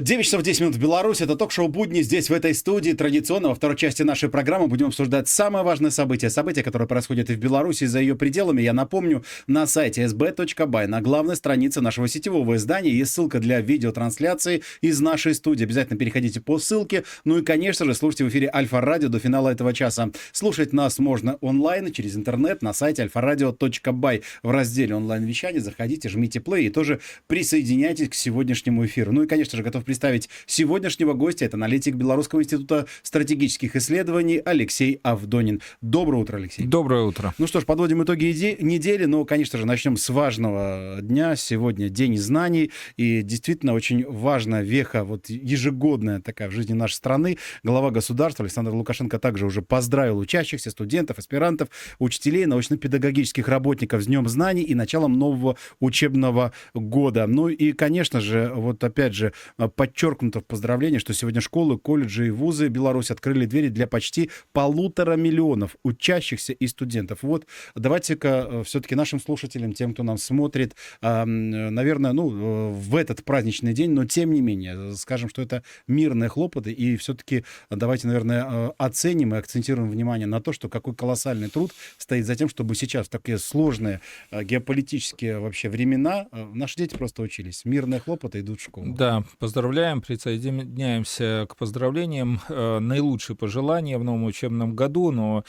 9 часов 10 минут в Беларуси. Это ток-шоу «Будни» здесь, в этой студии. Традиционно во второй части нашей программы будем обсуждать самое важное событие. События, которые происходят и в Беларуси, и за ее пределами. Я напомню, на сайте sb.by, на главной странице нашего сетевого издания есть ссылка для видеотрансляции из нашей студии. Обязательно переходите по ссылке. Ну и, конечно же, слушайте в эфире Альфа-Радио до финала этого часа. Слушать нас можно онлайн, через интернет, на сайте альфа-радио.бай. В разделе онлайн-вещания заходите, жмите плей и тоже присоединяйтесь к сегодняшнему эфиру. Ну и, конечно же, готов представить сегодняшнего гостя. Это аналитик Белорусского института стратегических исследований Алексей Авдонин. Доброе утро, Алексей. Доброе утро. Ну что ж, подводим итоги недели. Но, конечно же, начнем с важного дня. Сегодня День знаний. И действительно очень важная веха, вот ежегодная такая в жизни нашей страны. Глава государства Александр Лукашенко также уже поздравил учащихся, студентов, аспирантов, учителей, научно-педагогических работников с Днем знаний и началом нового учебного года. Ну и, конечно же, вот опять же, подчеркнуто в поздравлении, что сегодня школы, колледжи и вузы Беларуси открыли двери для почти полутора миллионов учащихся и студентов. Вот давайте-ка э, все-таки нашим слушателям, тем, кто нам смотрит, наверное, ну, э, в этот праздничный день, но тем не менее, скажем, что это мирные хлопоты, и все-таки давайте, наверное, э, оценим и акцентируем внимание на то, что какой колоссальный труд стоит за тем, чтобы сейчас в такие сложные геополитические вообще времена наши дети просто учились. Мирные хлопоты идут в школу. Да, поздравляем, присоединяемся к поздравлениям. Э, наилучшие пожелания в новом учебном году, но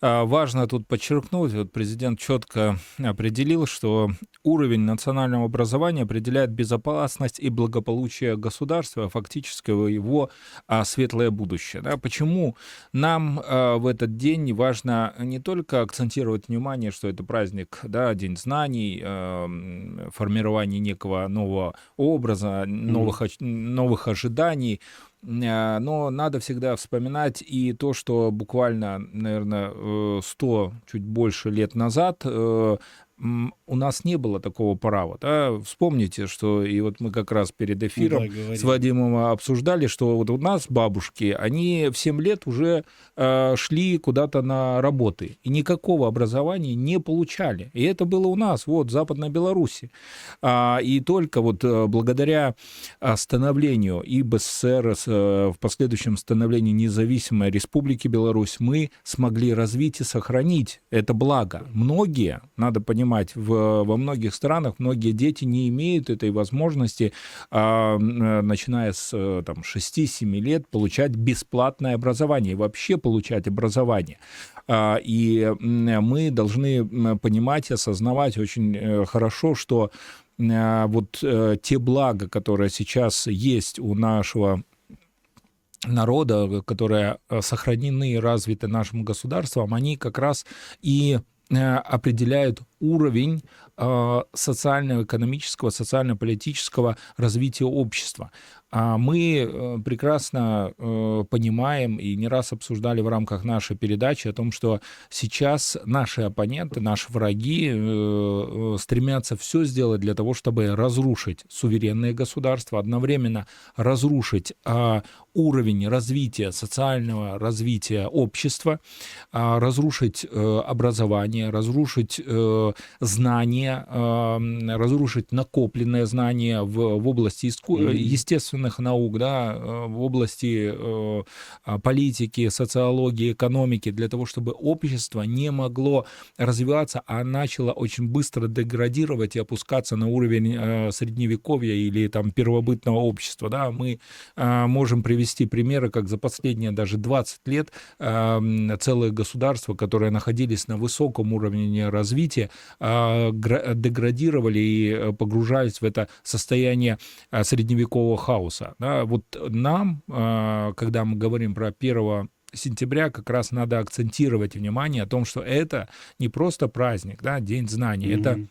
э, важно тут подчеркнуть, вот президент четко определил, что уровень национального образования определяет безопасность и благополучие государства, фактически его а, светлое будущее. Да? Почему нам а, в этот день важно не только акцентировать внимание, что это праздник, да, День знаний, а, формирование некого нового образа, новых, новых ожиданий, но надо всегда вспоминать и то, что буквально, наверное, 100, э, чуть больше лет назад э, у нас не было такого права. Да? Вспомните, что и вот мы как раз перед эфиром да, с Вадимом обсуждали, что вот у нас бабушки, они в 7 лет уже э, шли куда-то на работы, и никакого образования не получали. И это было у нас, вот, в Западной Беларуси. А, и только вот э, благодаря становлению и БССР, э, в последующем становлении независимой Республики Беларусь, мы смогли развить и сохранить это благо. Многие, надо понимать, понимать, в, во многих странах многие дети не имеют этой возможности, а, начиная с э, там, 6-7 лет, получать бесплатное образование, вообще получать образование. А, и мы должны понимать и осознавать очень э, хорошо, что вот э, те блага, которые сейчас есть у нашего народа, которые сохранены и развиты нашим государством, они как раз и определяют уровень э, социального, экономического, социально-политического развития общества. А мы э, прекрасно э, понимаем и не раз обсуждали в рамках нашей передачи о том, что сейчас наши оппоненты, наши враги стремятся все сделать для того, чтобы разрушить суверенное государство, одновременно разрушить а, уровень развития, социального развития общества, а, разрушить образование, разрушить знания, разрушить накопленное знание в, в области иску... mm-hmm. Естественных наук, да, э, в области э, а, политики, социологии, экономики, для того, чтобы общество не могло развиваться, а начало очень быстро деградировать и опускаться на уровень э, средневековья или там первобытного общества. Да. Мы можем привести примеры, как за последние даже 20 лет целые государства, которые находились на высоком уровне развития, деградировали и погружались в это состояние средневекового хаоса. Да, вот нам, а, когда мы говорим про первого сентября как раз надо акцентировать внимание о том, что это не просто праздник, да, День знаний, mm-hmm. это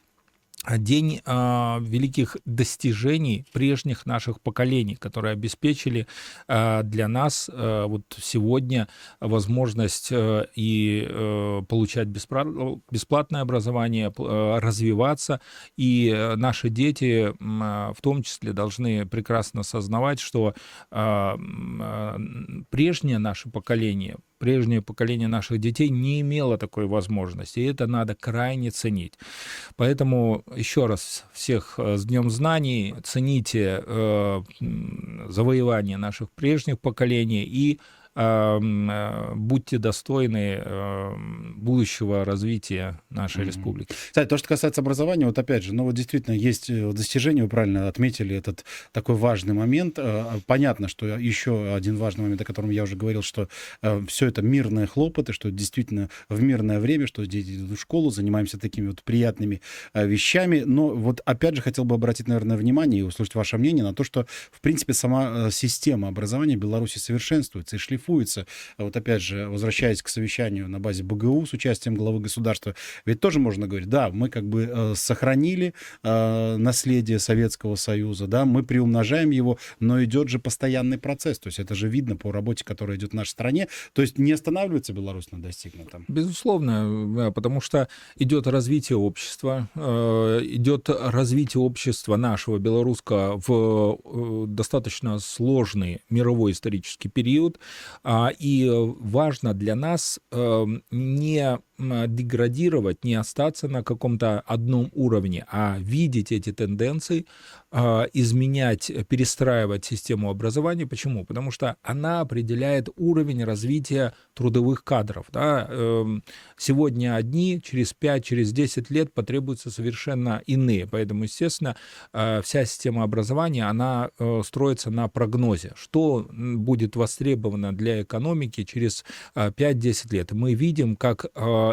день э, великих достижений прежних наших поколений, которые обеспечили э, для нас э, вот сегодня возможность э, и э, получать бесплатное образование, э, развиваться, и наши дети э, в том числе должны прекрасно осознавать, что э, э, прежнее наше поколение прежнее поколение наших детей не имело такой возможности, и это надо крайне ценить. Поэтому еще раз всех э, с Днем Знаний, цените э, завоевания наших прежних поколений и будьте достойны будущего развития нашей mm-hmm. республики. Кстати, то, что касается образования, вот опять же, ну вот действительно есть э, достижения, вы правильно отметили этот такой важный момент. Э, понятно, что еще один важный момент, о котором я уже говорил, что все это мирные хлопоты, что действительно в мирное время, что дети идут в школу, занимаемся такими вот приятными вещами. Но вот опять же хотел бы обратить, наверное, внимание и услышать ваше мнение на то, что, в принципе, сама система образования в Беларуси совершенствуется и шлифуется шлифуется. Вот опять же, возвращаясь к совещанию на базе БГУ с участием главы государства, ведь тоже можно говорить, да, мы как бы э, сохранили э, наследие Советского Союза, да, мы приумножаем его, но идет же постоянный процесс, то есть это же видно по работе, которая идет в нашей стране, то есть не останавливается Беларусь на достигнутом. Безусловно, потому что идет развитие общества, э, идет развитие общества нашего белорусского в э, достаточно сложный мировой исторический период, а, и важно для нас эм, не деградировать, не остаться на каком-то одном уровне, а видеть эти тенденции, а, изменять, перестраивать систему образования. Почему? Потому что она определяет уровень развития трудовых кадров. Да? Эм, сегодня одни, через 5, через 10 лет потребуются совершенно иные. Поэтому, естественно, э, вся система образования, она э, строится на прогнозе, что будет востребовано для экономики через 5-10 э, лет. Мы видим, как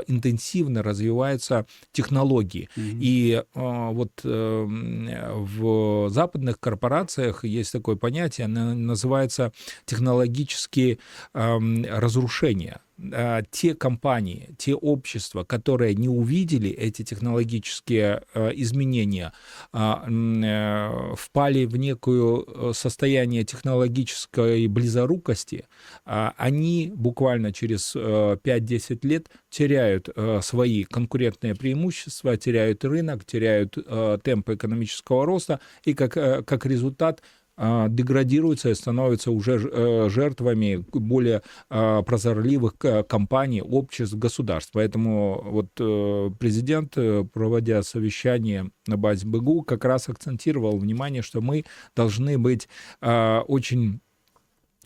интенсивно развиваются технологии. Mm-hmm. И вот в западных корпорациях есть такое понятие, оно называется технологические разрушения. А, те компании, те общества, которые не увидели эти технологические а, изменения, а, э, впали в некое э, состояние технологической близорукости, они буквально через 5-10 э, лет теряют свои конкурентные преимущества, теряют рынок, теряют темпы экономического роста, и как, как результат деградируются и становятся уже э, жертвами более а, прозорливых компаний, обществ, государств. Поэтому вот э, президент, э, проводя совещание на базе БГУ, как раз акцентировал внимание, что мы должны быть а, очень а,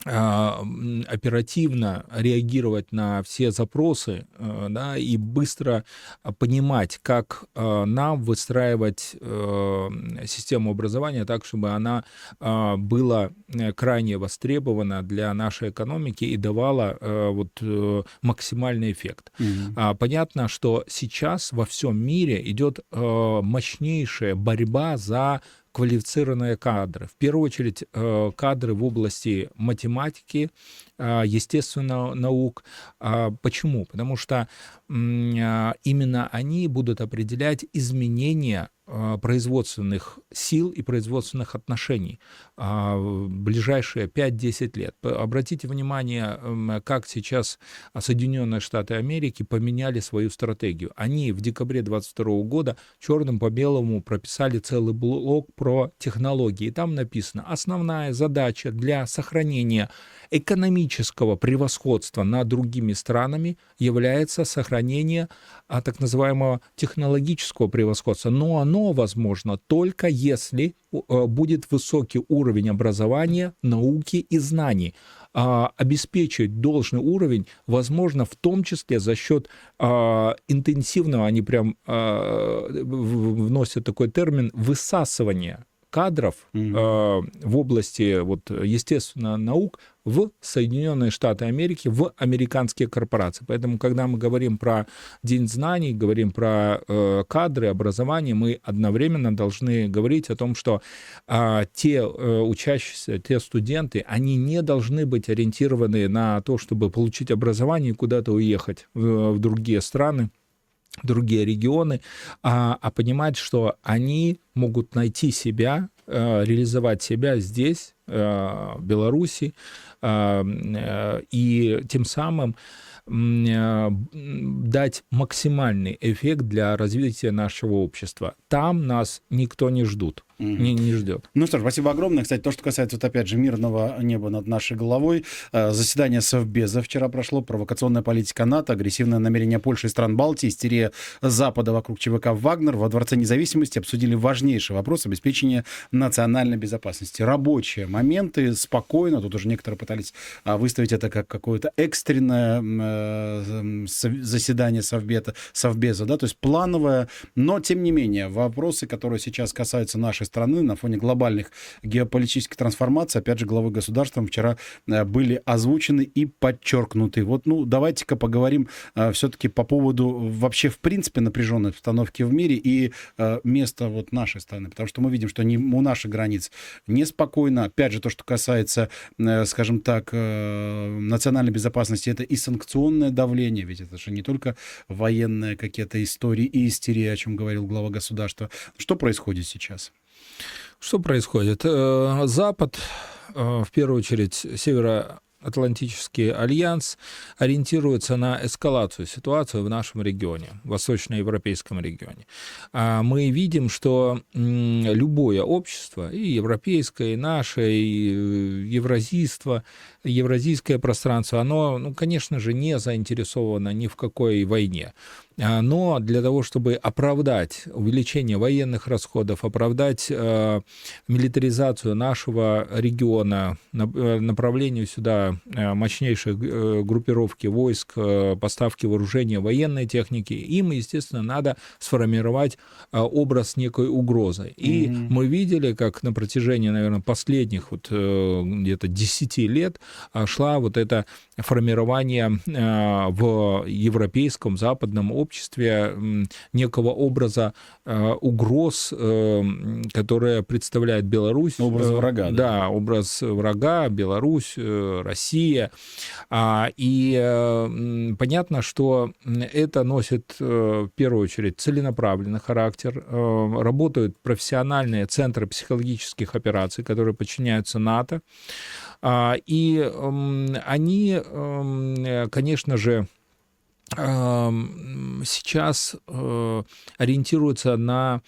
оперативно реагировать на все запросы э, да, и быстро понимать, как э, нам выстраивать э, систему образования так, чтобы она была крайне востребована для нашей экономики и давала вот, максимальный эффект. Mm-hmm. Понятно, что сейчас во всем мире идет мощнейшая борьба за квалифицированные кадры. В первую очередь э, кадры в области математики, э, естественных наук. А почему? Потому что а, именно они будут определять изменения а, производственных сил и производственных отношений в ближайшие 5-10 лет. Обратите внимание, как сейчас Соединенные Штаты Америки поменяли свою стратегию. Они в декабре 2022 года черным по белому прописали целый блок про технологии. Там написано, основная задача для сохранения экономического превосходства над другими странами является сохранение а, так называемого технологического превосходства. Но оно возможно только если а, будет высокий уровень образования, науки и знаний. А, обеспечить должный уровень возможно в том числе за счет а, интенсивного, они прям а, вносят такой термин, высасывания кадров mm-hmm. э, в области вот, естественно наук в Соединенные Штаты Америки, в американские корпорации. Поэтому, когда мы говорим про День знаний, говорим про э, кадры, образование, мы одновременно должны говорить о том, что э, те э, учащиеся, те студенты, они не должны быть ориентированы на то, чтобы получить образование и куда-то уехать в, в другие страны другие регионы, а, а понимать, что они могут найти себя, э, реализовать себя здесь, э, в Беларуси, и тем самым дать максимальный эффект для развития нашего общества. Там нас никто не ждут. Не, не ждет. Ну что ж, спасибо огромное. Кстати, то, что касается, вот опять же, мирного неба над нашей головой, э, заседание Совбеза вчера прошло, провокационная политика НАТО, агрессивное намерение Польши и стран Балтии, истерия Запада вокруг ЧВК «Вагнер» во Дворце независимости обсудили важнейший вопрос обеспечения национальной безопасности. Рабочие моменты, спокойно, тут уже некоторые пытались а, выставить это как какое-то экстренное э, заседание Совбета, Совбеза, да, то есть плановое, но тем не менее вопросы, которые сейчас касаются нашей страны на фоне глобальных геополитических трансформаций, опять же, главой государства вчера э, были озвучены и подчеркнуты. Вот, ну, давайте-ка поговорим э, все-таки по поводу вообще, в принципе, напряженной обстановки в мире и э, места вот нашей страны, потому что мы видим, что не, у наших границ неспокойно. Опять же, то, что касается, скажем так, национальной безопасности, это и санкционное давление, ведь это же не только военные какие-то истории и истерии, о чем говорил глава государства. Что происходит сейчас? Что происходит? Э, Запад, э, в первую очередь, северо Атлантический альянс ориентируется на эскалацию ситуации в нашем регионе, в восточноевропейском регионе. А мы видим, что любое общество, и европейское, и наше, и э, евразийство, евразийское пространство, оно, ну, конечно же, не заинтересовано ни в какой войне. А, но для того, чтобы оправдать увеличение военных расходов, оправдать э, милитаризацию нашего региона, э, направлению сюда э, мощнейшей группировки войск, поставки вооружения, военной техники, им, естественно, надо сформировать образ некой угрозы. И mm-hmm. мы видели, как на протяжении, наверное, последних вот где-то 10 лет шла вот это формирование в европейском, западном обществе обществе некого образа э, угроз, э, которые представляет Беларусь. Образ врага. Да, да образ врага, Беларусь, э, Россия. А, и понятно, что это носит в первую очередь целенаправленный характер. Работают профессиональные центры психологических операций, которые подчиняются НАТО. А, и они, конечно же, сейчас э, ориентируются на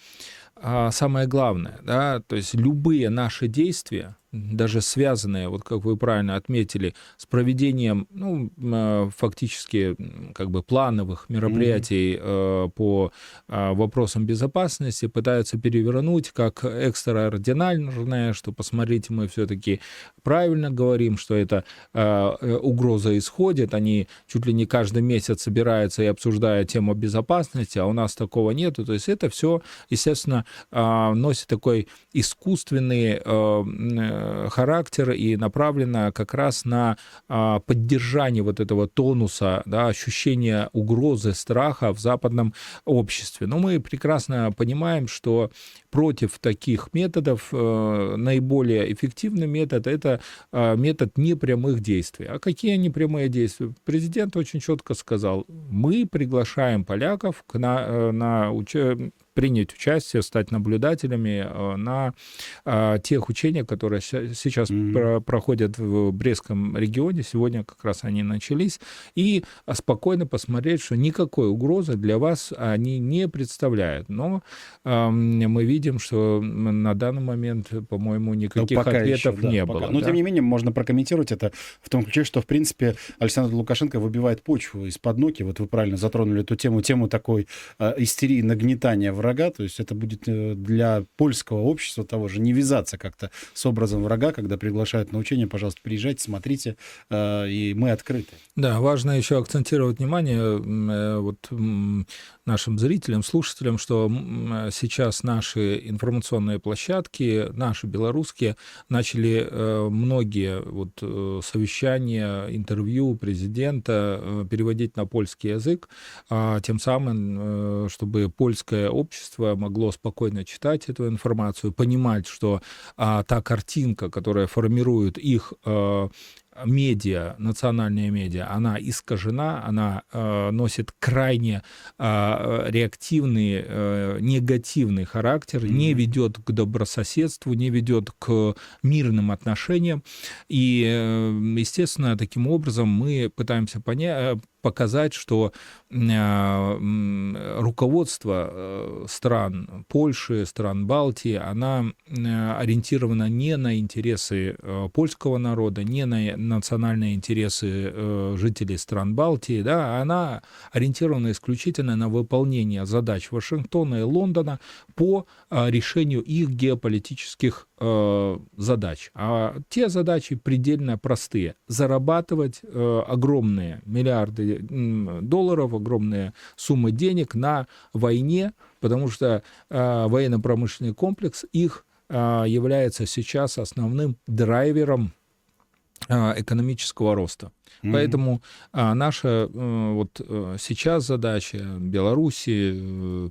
а, самое главное, да, то есть любые наши действия, даже связанные, вот как вы правильно отметили, с проведением, ну, а, фактически, как бы плановых мероприятий mm-hmm. по а, вопросам безопасности, пытаются перевернуть как экстраординарное, что, посмотрите, мы все-таки правильно говорим, что это э, угроза исходит, они чуть ли не каждый месяц собираются и обсуждают тему безопасности, а у нас такого нету, то есть это все, естественно, носит такой искусственный Э, характер и направлена как раз на а, поддержание вот этого тонуса, да, ощущения угрозы, страха в западном обществе. Но мы прекрасно понимаем, что против таких методов э, наиболее эффективный метод – это э, метод непрямых действий. А какие непрямые действия? Президент очень четко сказал, мы приглашаем поляков к на, на принять участие, стать наблюдателями э, на э, тех учениях, которые сейчас mm-hmm. проходят в Брестском регионе. Сегодня как раз они начались. И спокойно посмотреть, что никакой угрозы для вас они не представляют. Но эм, мы видим, что на данный момент, по-моему, никаких ответов еще, да, не пока. было. Но, да? тем не менее, можно прокомментировать это в том ключе, что, в принципе, Александр Лукашенко выбивает почву из-под ноги. Вот вы правильно затронули эту тему, тему такой э, истерии, нагнетания в врага, то есть это будет э, для польского общества того же не вязаться как-то с образом врага, когда приглашают на учение, пожалуйста, приезжайте, смотрите, э, и мы открыты. Да, важно еще акцентировать внимание э, вот нашим зрителям, слушателям, что сейчас наши информационные площадки, наши белорусские, начали многие вот совещания, интервью президента переводить на польский язык, а тем самым, чтобы польское общество могло спокойно читать эту информацию, понимать, что а, та картинка, которая формирует их а, медиа, национальная медиа, она искажена, она э, носит крайне э, реактивный, э, негативный характер, mm-hmm. не ведет к добрососедству, не ведет к мирным отношениям. И, э, естественно, таким образом мы пытаемся понять, показать, что а, руководство э, стран Польши, стран Балтии, она ориентирована не на интересы э, польского народа, не на национальные интересы э, жителей стран Балтии, да, она ориентирована исключительно на выполнение задач Вашингтона и Лондона по решению их геополитических задач. А те задачи предельно простые. Зарабатывать огромные миллиарды долларов, огромные суммы денег на войне, потому что э, военно-промышленный комплекс их э, является сейчас основным драйвером э, экономического роста. Mm-hmm. Поэтому а, наша а, вот сейчас задача Беларуси а,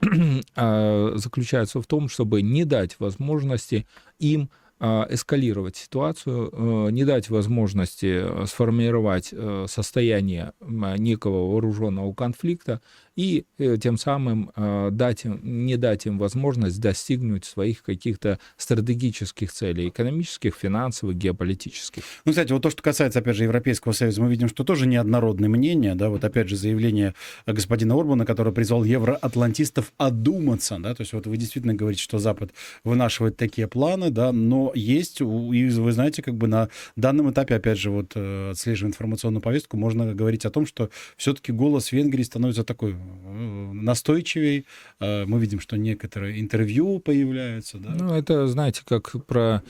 заключается в том, чтобы не дать возможности им а, эскалировать ситуацию, э, не дать возможности э, сформировать э, состояние некого вооруженного конфликта и тем самым дать им, не дать им возможность достигнуть своих каких-то стратегических целей, экономических, финансовых, геополитических. Ну, кстати, вот то, что касается, опять же, Европейского Союза, мы видим, что тоже неоднородное мнение, да, вот опять же заявление господина Орбана, который призвал евроатлантистов одуматься, да, то есть вот вы действительно говорите, что Запад вынашивает такие планы, да, но есть, и вы знаете, как бы на данном этапе, опять же, вот э, отслеживая информационную повестку, можно говорить о том, что все-таки голос Венгрии становится такой э, настойчивее. Э, мы видим, что некоторые интервью появляются. Да? Ну, это, знаете, как про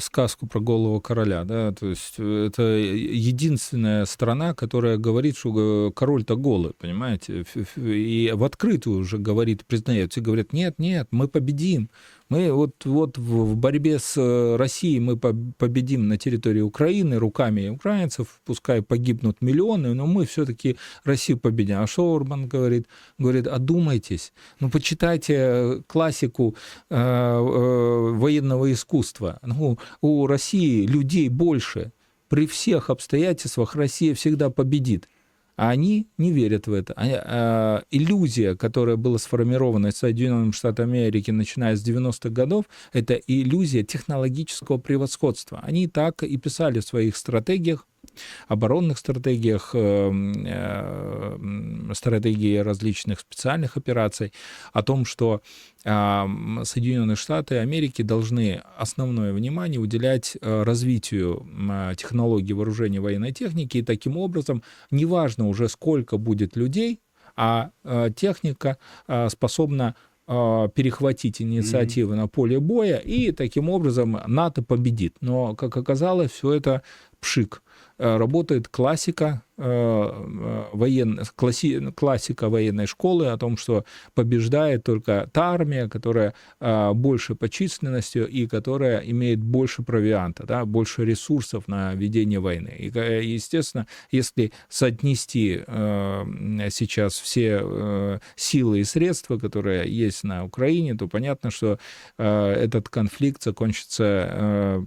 сказку про голову короля, да, то есть это единственная страна, которая говорит, что король-то голый, понимаете, и в открытую уже говорит, признает, все говорят, нет, нет, мы победим, мы вот, вот в борьбе с э, Россией мы победим на территории Украины руками украинцев, пускай погибнут миллионы, но мы все-таки Россию победим. А что Орбан говорит? Говорит, одумайтесь, ну почитайте э, классику э, э, военного искусства. Ну, у России людей больше. При всех обстоятельствах Россия всегда победит. А они не верят в это. А, а, иллюзия, которая была сформирована Соединенными Штатами Америки, начиная с 90-х годов, это иллюзия технологического превосходства. Они так и писали в своих стратегиях, оборонных стратегиях, э, э, стратегии различных специальных операций, о том, что а, Соединенные Штаты Америки должны основное внимание уделять э, развитию технологий вооружения военной техники, и таким образом, неважно уже сколько будет людей, а техника способна перехватить инициативы mm-hmm. на поле боя, и таким образом НАТО победит. Но, как оказалось, все это пшик. Работает классика воен... класси... классика военной школы о том, что побеждает только та армия, которая э, больше по численности и которая имеет больше провианта, да, больше ресурсов на ведение войны. И, естественно, если соотнести сейчас все силы и средства, которые есть на Украине, то понятно, что этот конфликт закончится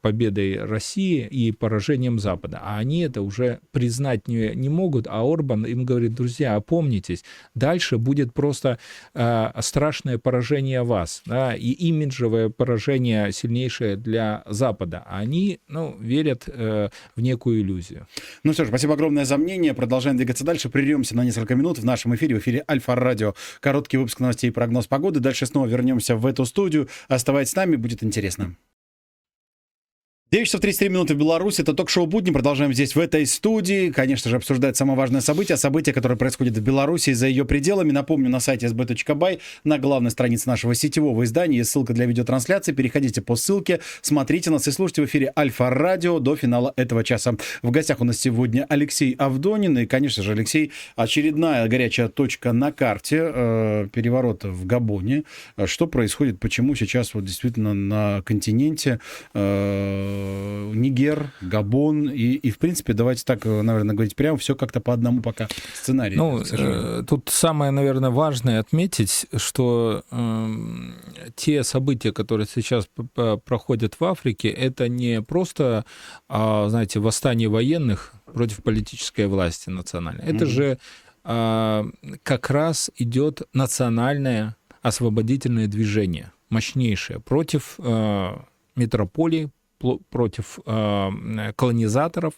победой России и поражением Запада. А они это уже признать не, не могут, а Орбан им говорит, друзья, опомнитесь, дальше будет просто э, страшное поражение вас, да, и имиджевое поражение сильнейшее для Запада. Они, ну, верят э, в некую иллюзию. Ну что ж, спасибо огромное за мнение. Продолжаем двигаться дальше. Прервемся на несколько минут в нашем эфире, в эфире Альфа-Радио. Короткий выпуск новостей и прогноз погоды. Дальше снова вернемся в эту студию. Оставайтесь с нами, будет интересно. 9 часов 33 минуты в Беларуси. Это ток-шоу «Будни». Продолжаем здесь, в этой студии. Конечно же, обсуждать самое важное событие. Событие, которое происходит в Беларуси и за ее пределами. Напомню, на сайте sb.by, на главной странице нашего сетевого издания есть ссылка для видеотрансляции. Переходите по ссылке, смотрите нас и слушайте в эфире Альфа-радио до финала этого часа. В гостях у нас сегодня Алексей Авдонин. И, конечно же, Алексей, очередная горячая точка на карте э, переворота в Габоне. Что происходит, почему сейчас вот действительно на континенте э, не Нигер, Габон и, и, в принципе, давайте так, наверное, говорить прямо, все как-то по одному пока сценарию. Ну, э, тут самое, наверное, важное отметить, что э, те события, которые сейчас проходят в Африке, это не просто, э, знаете, восстание военных против политической власти национальной. Это mm-hmm. же э, как раз идет национальное освободительное движение, мощнейшее, против э, метрополии, против э, колонизаторов.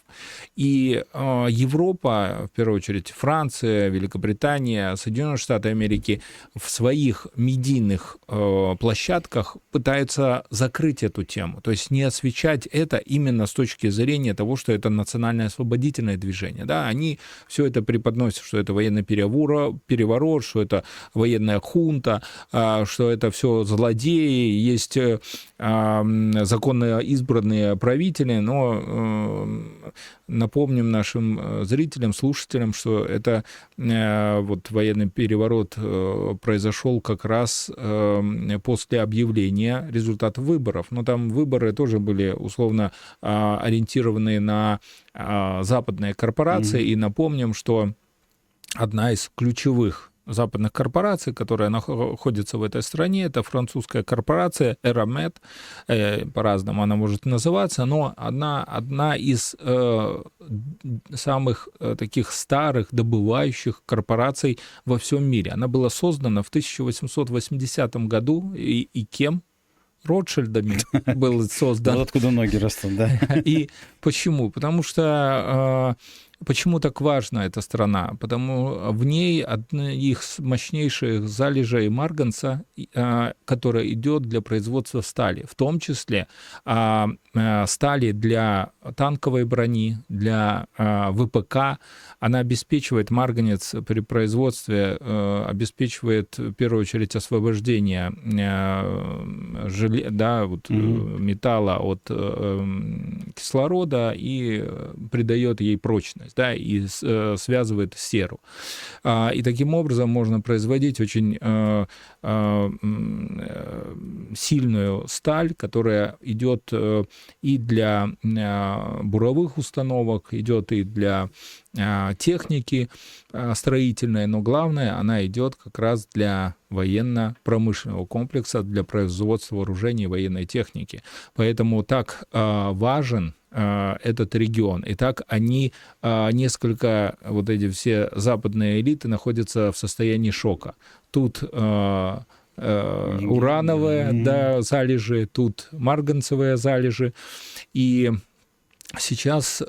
И э, Европа, в первую очередь Франция, Великобритания, Соединенные Штаты Америки в своих медийных э, площадках пытаются закрыть эту тему, то есть не освещать это именно с точки зрения того, что это национальное освободительное движение. Да? Они все это преподносят, что это военный переворот, что это военная хунта, что это все злодеи, есть законно избранные правители, но э, напомним нашим э, зрителям, слушателям, что это э, вот военный переворот произошел как раз после объявления результатов выборов. Но там выборы тоже были условно ориентированы на западные корпорации. Mm-hmm. И напомним, что одна из ключевых западных корпораций, которая находится в этой стране. Это французская корпорация Eramet, э, по-разному она может называться, но одна, одна из э, самых э, таких старых добывающих корпораций во всем мире. Она была создана в 1880 году, и, и кем? Ротшильдами был создан. Вот откуда ноги растут, да. И почему? Потому что Почему так важна эта страна? Потому в ней одна из мощнейших залежей марганца, а, которая идет для производства стали, в том числе а, а, стали для танковой брони, для ВПК. Она обеспечивает марганец при производстве, обеспечивает в первую очередь освобождение желе, да, вот, mm-hmm. металла от кислорода и придает ей прочность прочность, да, и э, связывает серу. А, и таким образом можно производить очень э, э, сильную сталь, которая идет и для буровых установок, идет и для техники строительной, но главное, она идет как раз для военно-промышленного комплекса, для производства вооружений военной техники. Поэтому так важен этот регион. Итак, они а, несколько, вот эти все западные элиты находятся в состоянии шока. Тут а, урановые mm-hmm. да, залежи, тут марганцевые залежи. И сейчас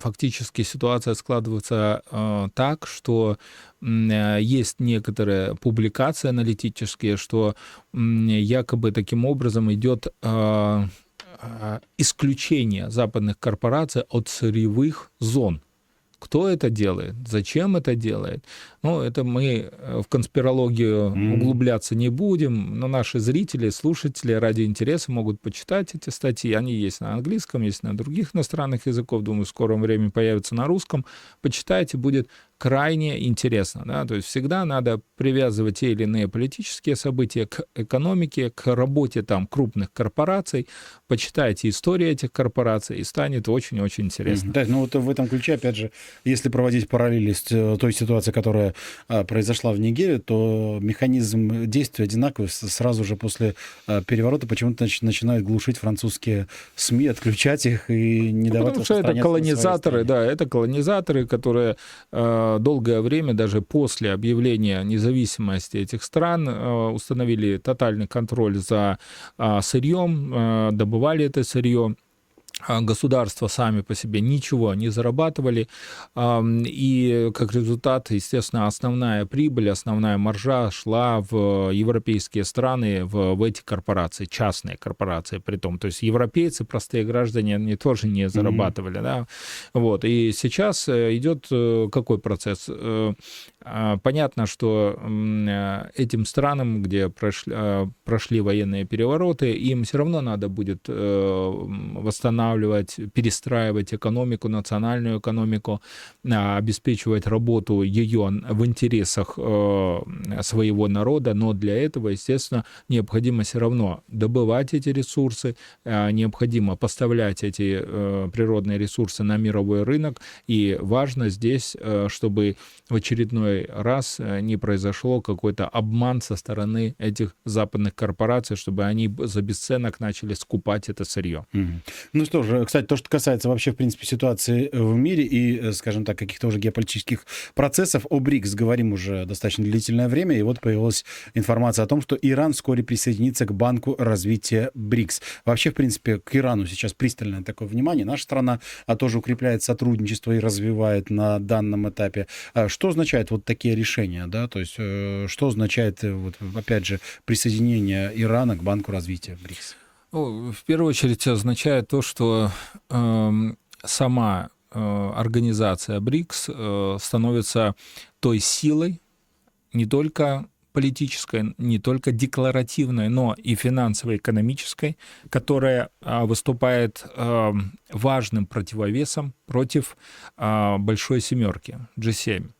фактически ситуация складывается так, что есть некоторые публикации аналитические, что якобы таким образом идет исключение западных корпораций от сырьевых зон. Кто это делает? Зачем это делает? Ну, это мы э, в конспирологию углубляться не будем, но наши зрители, слушатели ради интереса могут почитать эти статьи. Они есть на английском, есть на других иностранных языках. Думаю, в скором времени появятся на русском. Почитайте, будет крайне интересно. Да? То есть всегда надо привязывать те или иные политические события к экономике, к работе там крупных корпораций. Почитайте историю этих корпораций, и станет очень-очень интересно. Да, ну вот в этом ключе, опять же, если проводить параллели с э, той ситуацией, которая а, произошла в Нигерии, то механизм действия одинаковый. Сразу же после а, переворота почему-то начинают глушить французские СМИ, отключать их и не ну, давать Потому что это колонизаторы, да, это колонизаторы, которые э, долгое время, даже после объявления независимости этих стран, э, установили тотальный контроль за э, сырьем, э, добывали это сырье государства сами по себе ничего не зарабатывали, и как результат, естественно, основная прибыль, основная маржа шла в европейские страны, в, в эти корпорации, частные корпорации при том. То есть европейцы, простые граждане, они тоже не зарабатывали. Mm-hmm. Да? Вот. И сейчас э, идет э, какой процесс? Э, а, понятно, что этим странам, где прошли, прошли военные перевороты, им все равно надо будет восстанавливать восстанавливать, перестраивать экономику, национальную экономику, обеспечивать работу ее в интересах своего народа, но для этого, естественно, необходимо все равно добывать эти ресурсы, необходимо поставлять эти природные ресурсы на мировой рынок, и важно здесь, чтобы в очередной раз не произошло какой-то обман со стороны этих западных корпораций, чтобы они за бесценок начали скупать это сырье. Ну что же, кстати, то, что касается вообще, в принципе, ситуации в мире и, э, скажем так, каких-то уже геополитических процессов, о БРИКС говорим уже достаточно длительное время, и вот появилась информация о том, что Иран вскоре присоединится к Банку развития БРИКС. Вообще, в принципе, к Ирану сейчас пристальное такое внимание. Наша страна а, тоже укрепляет сотрудничество и развивает на данном этапе. А что означает вот такие решения, да, то есть э, что означает, э, вот, опять же, присоединение Ирана к Банку развития БРИКС? Ну, в первую очередь означает то, что э, сама э, организация БРИКС э, становится той силой, не только политической, не только декларативной, но и финансово-экономической, которая а, выступает а, важным противовесом против большой семерки G7.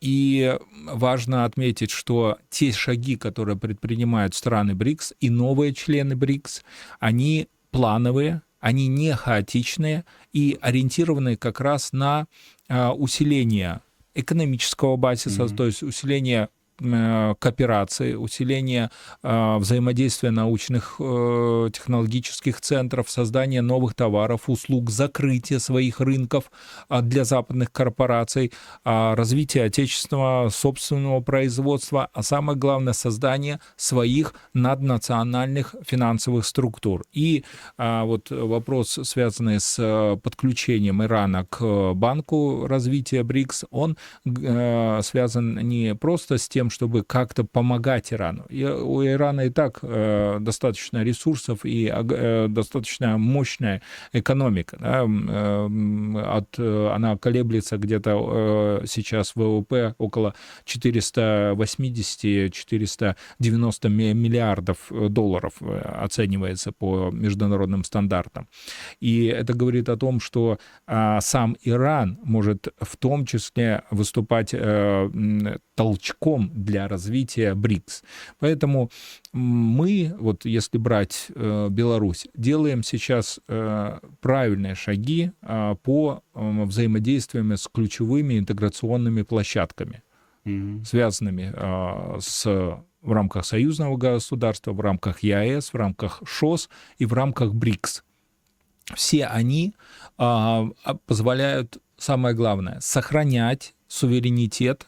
И важно отметить, что те шаги, которые предпринимают страны БРИКС и новые члены БРИКС, они плановые, они не хаотичные и ориентированы как раз на усиление экономического базиса, mm-hmm. то есть усиление кооперации, усиление э, взаимодействия научных э, технологических центров, создание новых товаров, услуг, закрытие своих рынков для западных корпораций, развитие отечественного собственного производства, а самое главное создание своих наднациональных финансовых структур. И вот вопрос, связанный с подключением Ирана к банку развития БРИКС, он связан не просто с тем, тем, чтобы как-то помогать Ирану. И у Ирана и так э, достаточно ресурсов и э, достаточно мощная экономика. Да? Э, от, э, она колеблется где-то э, сейчас ВВП около 480-490 миллиардов э, долларов э, оценивается по международным стандартам. И это говорит о том, что э, сам Иран может в том числе выступать э, толчком для развития БРИКС. Поэтому мы, вот если брать э, Беларусь, делаем сейчас э, правильные шаги э, по э, взаимодействиям с ключевыми интеграционными площадками, mm-hmm. связанными э, с в рамках союзного государства, в рамках ЕАЭС, в рамках ШОС и в рамках БРИКС. Все они э, позволяют, самое главное, сохранять суверенитет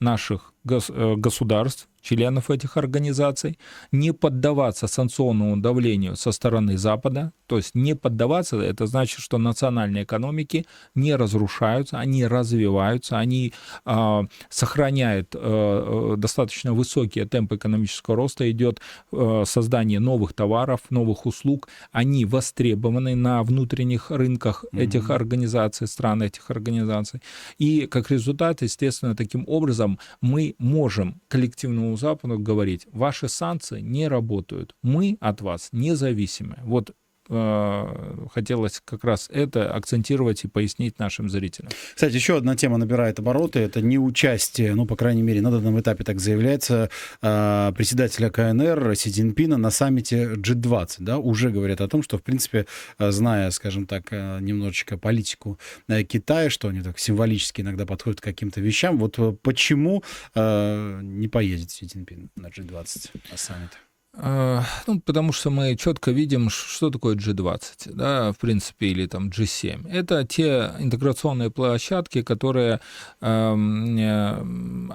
наших э, государств, членов этих организаций, не поддаваться санкционному давлению со стороны Запада, то есть не поддаваться, это значит, что национальные экономики не разрушаются, они развиваются, они э, сохраняют э, достаточно высокие темпы экономического роста, идет э, создание новых товаров, новых услуг, они востребованы на внутренних рынках mm-hmm. этих организаций, стран этих организаций. И как результат, естественно, таким образом мы можем коллективному Западу говорить, ваши санкции не работают, мы от вас независимы. Вот хотелось как раз это акцентировать и пояснить нашим зрителям. Кстати, еще одна тема набирает обороты. Это неучастие, ну, по крайней мере, на данном этапе так заявляется, э, председателя КНР Си Цзиньпина на саммите G20. Да, уже говорят о том, что, в принципе, э, зная, скажем так, немножечко политику Китая, что они так символически иногда подходят к каким-то вещам, вот почему не поедет Си Цзиньпин на G20, на саммит? А, ну, потому что мы четко видим, что такое G20, да, в принципе, или там G7. Это те интеграционные площадки, которые э,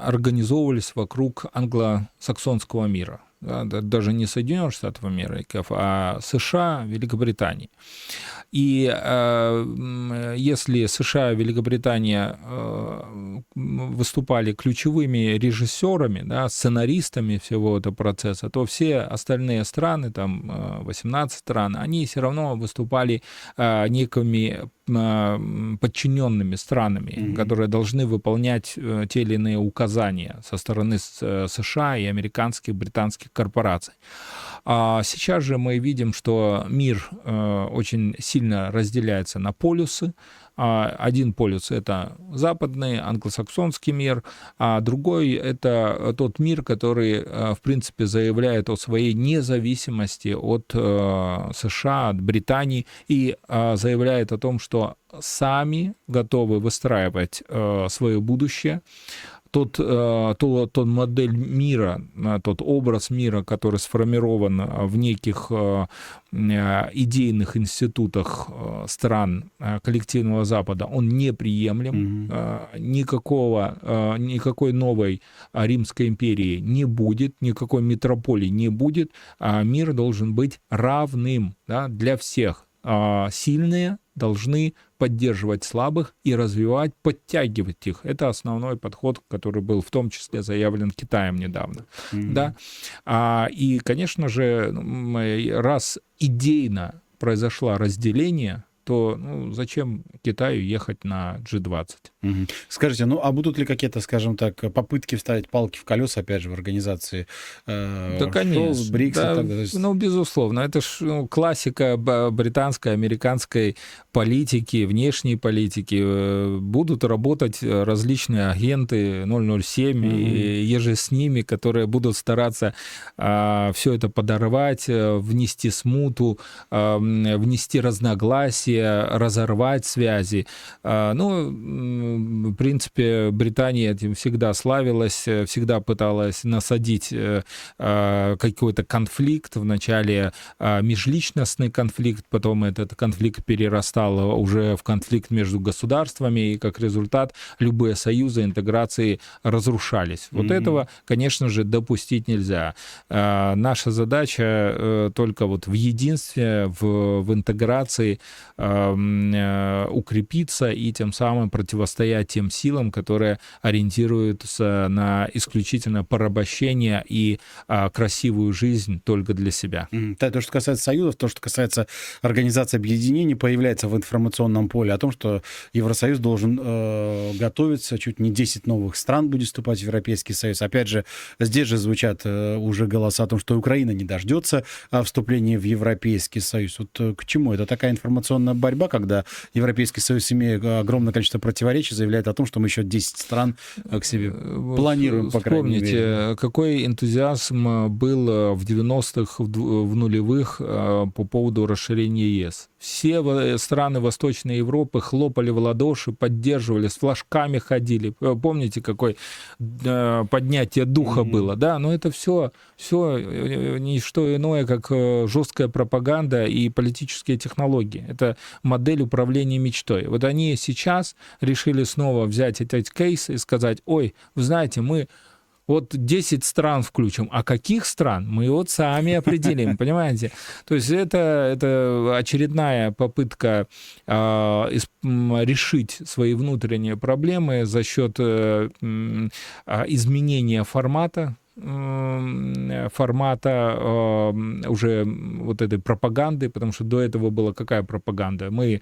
организовывались вокруг англосаксонского мира да, даже не Соединенных Штатов Америки, а США, Великобритании. И э, если США и Великобритания э, выступали ключевыми режиссерами, да, сценаристами всего этого процесса, то все остальные страны, там 18 э, стран, они все равно выступали э, некими подчиненными странами, mm-hmm. которые должны выполнять э, те или иные указания со стороны э, США и американских, британских корпораций. А сейчас же мы видим, что мир э, очень сильно разделяется на полюсы. А один полюс — это западный, англосаксонский мир, а другой — это тот мир, который, в принципе, заявляет о своей независимости от США, от Британии и заявляет о том, что сами готовы выстраивать э, свое будущее. Тот, э, то, тот модель мира, э, тот образ мира, который сформирован в неких э, э идейных институтах э, стран э, коллективного Запада, он неприемлем. Mm-hmm. Никакого, никакой новой Римской империи не будет, никакой метрополии не будет. А мир должен быть равным да, для всех. Сильные должны поддерживать слабых и развивать, подтягивать их. Это основной подход, который был в том числе заявлен Китаем недавно. Mm-hmm. Да? А, и, конечно же, раз идейно произошло разделение, то ну, зачем Китаю ехать на G20? Угу. Скажите, ну а будут ли какие-то, скажем так, попытки вставить палки в колеса, опять же, в организации э, да, конечно. Шоу, БРИКС? Да, так далее? Ну, безусловно. Это ж ну, классика британской, американской политики, внешней политики. Э, будут работать различные агенты 007 угу. и еже с ними, которые будут стараться а, все это подорвать, э, внести смуту, а, внести разногласия, связи, разорвать связи. А, ну, в принципе, Британия этим всегда славилась, всегда пыталась насадить э, а, какой-то конфликт, вначале а, межличностный конфликт, потом этот конфликт перерастал уже в конфликт между государствами, и как результат любые союзы интеграции разрушались. Вот mm-hmm. этого, конечно же, допустить нельзя. Наша задача э, только вот в единстве, в, в интеграции Э, укрепиться и тем самым противостоять тем силам, которые ориентируются на исключительно порабощение и а, красивую жизнь только для себя. То, что касается союзов, то, что касается Организации Объединений, появляется в информационном поле о том, что Евросоюз должен э, готовиться, чуть не 10 новых стран будет вступать в Европейский Союз. Опять же, здесь же звучат э, уже голоса о том, что Украина не дождется а, вступления в Европейский Союз. Вот э, к чему? Это такая информационная борьба, когда Европейский Союз, имея огромное количество противоречий, заявляет о том, что мы еще 10 стран э, к себе э, планируем, по крайней мере. Вспомните, какой энтузиазм был в 90-х, в нулевых э, по поводу расширения ЕС. Все страны Восточной Европы хлопали в ладоши, поддерживали, с флажками ходили. Помните, какое поднятие духа mm-hmm. было, да? Но это все, все не что иное, как жесткая пропаганда и политические технологии. Это модель управления мечтой. Вот они сейчас решили снова взять этот кейс и сказать, ой, вы знаете, мы вот 10 стран включим, а каких стран мы вот сами определим, понимаете? То есть это, это очередная попытка э, решить свои внутренние проблемы за счет э, э, изменения формата формата э, уже вот этой пропаганды, потому что до этого была какая пропаганда? Мы,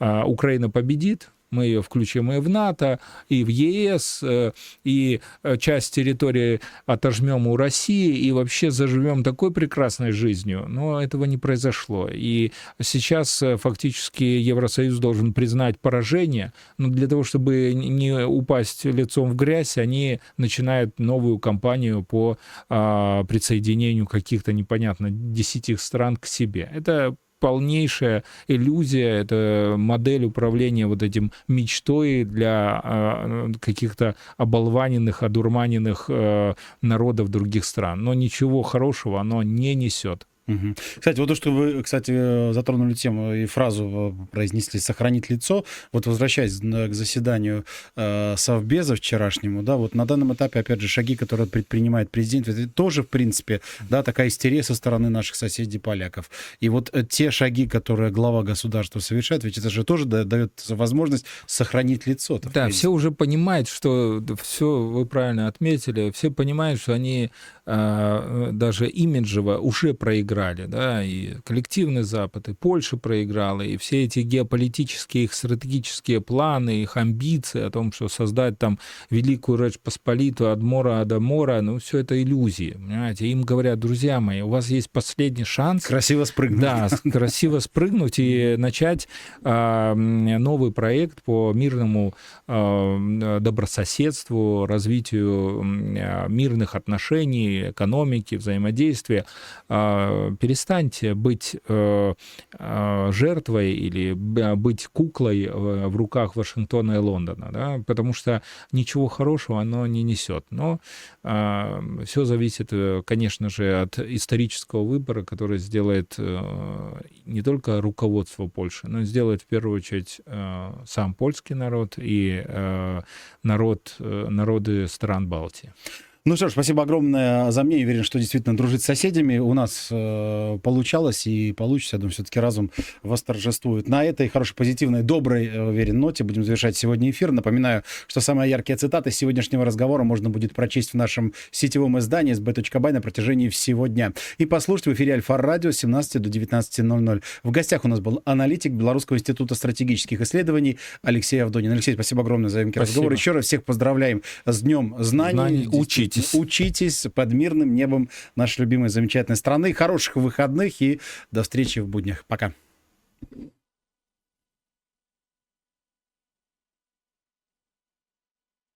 э, Украина победит, мы ее включим и в НАТО, и в ЕС, э, и э, часть территории отожмем у России, и вообще заживем такой прекрасной жизнью. Но этого не произошло. И сейчас э, фактически Евросоюз должен признать поражение, но для того, чтобы не упасть лицом в грязь, они начинают новую кампанию по а, присоединению каких-то непонятно десяти стран к себе. Это полнейшая иллюзия, это модель управления вот этим мечтой для э, каких-то оболваненных, одурманенных э, народов других стран. Но ничего хорошего оно не несет. Угу. Кстати, вот то, что вы, кстати, затронули тему и фразу произнесли «сохранить лицо», вот возвращаясь к заседанию э, Совбеза вчерашнему, да, вот на данном этапе, опять же, шаги, которые предпринимает президент, это тоже, в принципе, да, такая истерия со стороны наших соседей поляков. И вот э, те шаги, которые глава государства совершает, ведь это же тоже дает возможность сохранить лицо. Да, все уже понимают, что все вы правильно отметили, все понимают, что они э, даже имиджево уже проиграли проиграли, да, и коллективный Запад, и Польша проиграла, и все эти геополитические их стратегические планы, их амбиции о том, что создать там великую Речь Посполитую от мора до мора, ну, все это иллюзии, понимаете. Им говорят, друзья мои, у вас есть последний шанс. Красиво спрыгнуть. Да, красиво спрыгнуть и начать а, новый проект по мирному а, добрососедству, развитию а, мирных отношений, экономики, взаимодействия. Перестаньте быть а, а, жертвой или быть куклой в руках Вашингтона и Лондона, да, потому что ничего хорошего оно не несет. Но все зависит, конечно же, от исторического выбора, который сделает не только руководство Польши, но сделает в первую очередь сам польский народ и народ, народы стран Балтии. Ну что ж, спасибо огромное за мне. Я уверен, что действительно дружить с соседями у нас э, получалось и получится. Я думаю, все-таки разум восторжествует. На этой хорошей, позитивной, доброй, э, уверен, ноте будем завершать сегодня эфир. Напоминаю, что самые яркие цитаты сегодняшнего разговора можно будет прочесть в нашем сетевом издании sb.by на протяжении всего дня. И послушать в эфире Альфа-радио с 17 до 19.00. В гостях у нас был аналитик Белорусского института стратегических исследований Алексей Авдонин. Алексей, спасибо огромное за разговор. Еще раз всех поздравляем с Днем знаний. знаний учить учитесь. Учитесь под мирным небом нашей любимой замечательной страны. Хороших выходных и до встречи в буднях. Пока.